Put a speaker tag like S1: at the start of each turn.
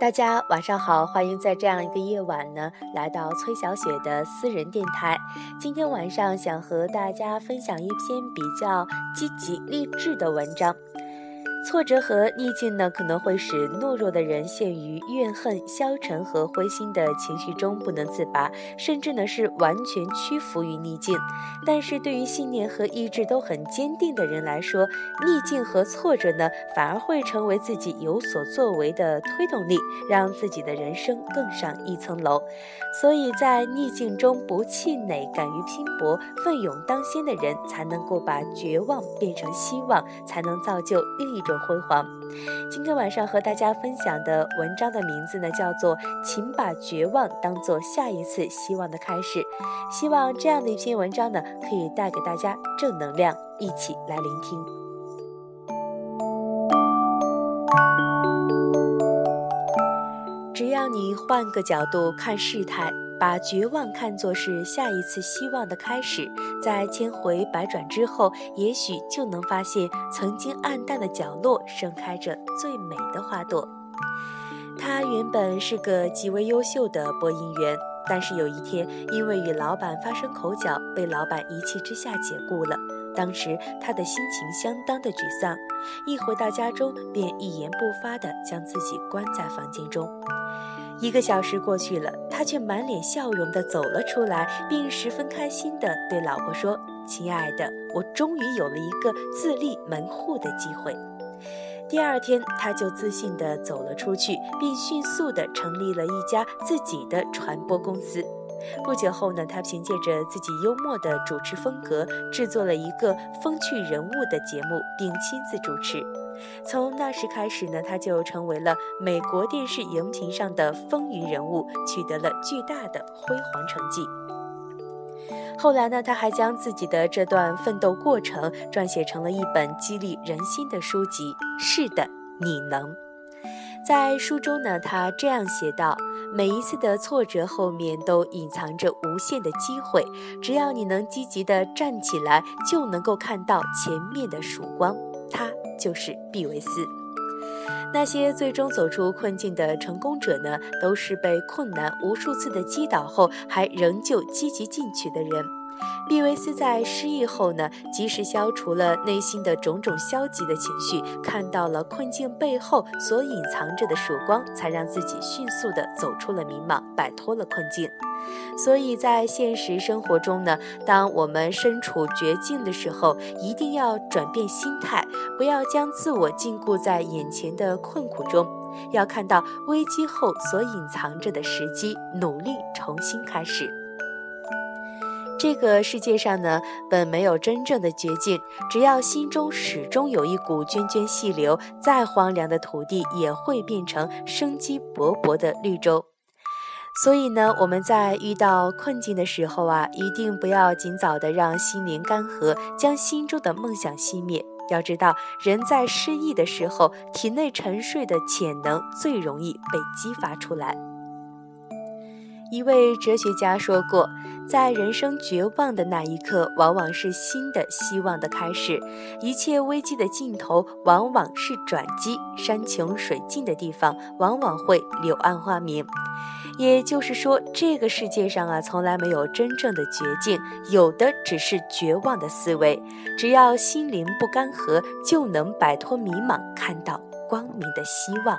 S1: 大家晚上好，欢迎在这样一个夜晚呢，来到崔小雪的私人电台。今天晚上想和大家分享一篇比较积极励志的文章。挫折和逆境呢，可能会使懦弱的人陷于怨恨、消沉和灰心的情绪中不能自拔，甚至呢是完全屈服于逆境。但是对于信念和意志都很坚定的人来说，逆境和挫折呢，反而会成为自己有所作为的推动力，让自己的人生更上一层楼。所以在逆境中不气馁，敢于拼搏，奋勇当先的人，才能够把绝望变成希望，才能造就另一种。辉煌。今天晚上和大家分享的文章的名字呢，叫做《请把绝望当做下一次希望的开始》。希望这样的一篇文章呢，可以带给大家正能量，一起来聆听。只要你换个角度看事态。把绝望看作是下一次希望的开始，在千回百转之后，也许就能发现曾经暗淡的角落盛开着最美的花朵。他原本是个极为优秀的播音员，但是有一天因为与老板发生口角，被老板一气之下解雇了。当时他的心情相当的沮丧，一回到家中便一言不发地将自己关在房间中。一个小时过去了，他却满脸笑容地走了出来，并十分开心地对老婆说：“亲爱的，我终于有了一个自立门户的机会。”第二天，他就自信地走了出去，并迅速地成立了一家自己的传播公司。不久后呢，他凭借着自己幽默的主持风格，制作了一个风趣人物的节目，并亲自主持。从那时开始呢，他就成为了美国电视荧屏上的风云人物，取得了巨大的辉煌成绩。后来呢，他还将自己的这段奋斗过程撰写成了一本激励人心的书籍。是的，你能。在书中呢，他这样写道：每一次的挫折后面都隐藏着无限的机会，只要你能积极地站起来，就能够看到前面的曙光。他。就是毕维斯。那些最终走出困境的成功者呢，都是被困难无数次的击倒后，还仍旧积极进取的人。毕维斯在失意后呢，及时消除了内心的种种消极的情绪，看到了困境背后所隐藏着的曙光，才让自己迅速的走出了迷茫，摆脱了困境。所以在现实生活中呢，当我们身处绝境的时候，一定要转变心态，不要将自我禁锢在眼前的困苦中，要看到危机后所隐藏着的时机，努力重新开始。这个世界上呢，本没有真正的绝境，只要心中始终有一股涓涓细流，再荒凉的土地也会变成生机勃勃的绿洲。所以呢，我们在遇到困境的时候啊，一定不要尽早的让心灵干涸，将心中的梦想熄灭。要知道，人在失意的时候，体内沉睡的潜能最容易被激发出来。一位哲学家说过。在人生绝望的那一刻，往往是新的希望的开始；一切危机的尽头，往往是转机。山穷水尽的地方，往往会柳暗花明。也就是说，这个世界上啊，从来没有真正的绝境，有的只是绝望的思维。只要心灵不干涸，就能摆脱迷茫，看到光明的希望。